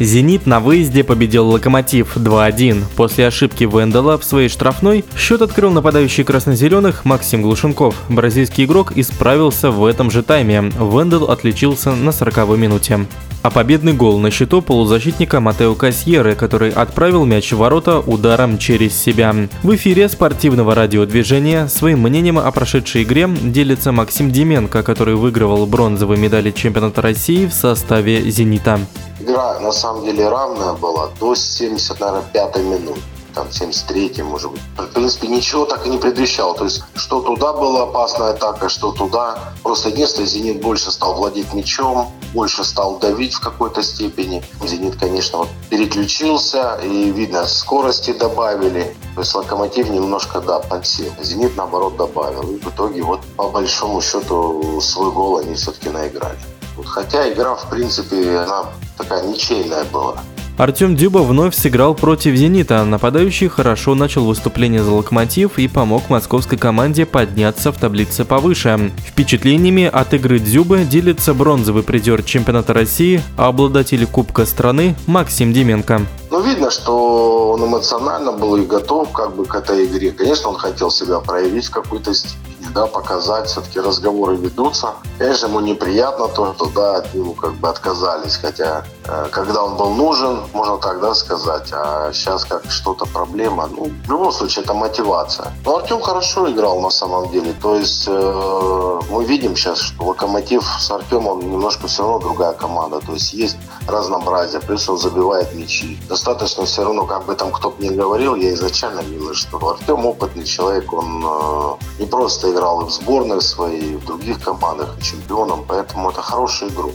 «Зенит» на выезде победил «Локомотив» 2-1. После ошибки Вендела в своей штрафной счет открыл нападающий красно-зеленых Максим Глушенков. Бразильский игрок исправился в этом же тайме. Вендел отличился на 40-й минуте. А победный гол на счету полузащитника Матео Касьеры, который отправил мяч в ворота ударом через себя. В эфире спортивного радиодвижения своим мнением о прошедшей игре делится Максим Деменко, который выигрывал бронзовые медали чемпионата России в составе «Зенита». Игра на самом деле равная была до 75 минуты там 73-й, может быть. В принципе, ничего так и не предвещало. То есть, что туда была опасная атака, что туда. Просто единственное, «Зенит» больше стал владеть мячом, больше стал давить в какой-то степени. «Зенит», конечно, вот переключился, и, видно, скорости добавили. То есть, «Локомотив» немножко, да, подсел. «Зенит», наоборот, добавил. И в итоге, вот, по большому счету, свой гол они все-таки наиграли. Хотя игра, в принципе, она такая ничейная была. Артем Дюба вновь сыграл против «Зенита». Нападающий хорошо начал выступление за «Локомотив» и помог московской команде подняться в таблице повыше. Впечатлениями от игры Дзюбы делится бронзовый призер чемпионата России, а обладатель Кубка страны Максим Деменко. Ну, видно, что он эмоционально был и готов как бы к этой игре. Конечно, он хотел себя проявить в какой-то степени да, показать, все-таки разговоры ведутся. Конечно, ему неприятно то, что, да, от него как бы отказались, хотя э, когда он был нужен, можно так, да, сказать, а сейчас как что-то проблема, ну, в любом случае, это мотивация. Но Артем хорошо играл на самом деле, то есть э, мы видим сейчас, что Локомотив с Артемом немножко все равно другая команда, то есть есть разнообразие, плюс он забивает мячи. Достаточно все равно, как бы там кто бы ни говорил, я изначально видел, что Артем опытный человек, он э, не просто играл и в сборной своей, и в других командах, и чемпионом, поэтому это хорошая игру.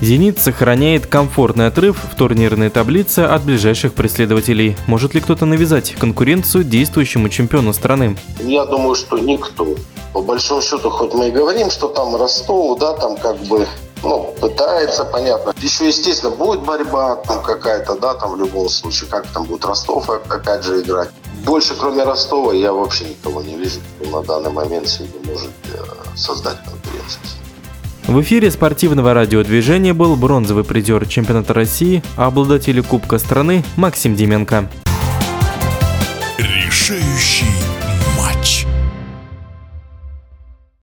«Зенит» сохраняет комфортный отрыв в турнирной таблице от ближайших преследователей. Может ли кто-то навязать конкуренцию действующему чемпиону страны? Я думаю, что никто. По большому счету, хоть мы и говорим, что там Ростов, да, там как бы ну, пытается, понятно. Еще, естественно, будет борьба там какая-то, да, там в любом случае, как там будет Ростов опять же играть. Больше, кроме Ростова, я вообще никого не вижу, кто на данный момент сегодня может э, создать конкуренцию. В эфире спортивного радиодвижения был бронзовый призер чемпионата России, а обладатель Кубка страны Максим Деменко. Решающий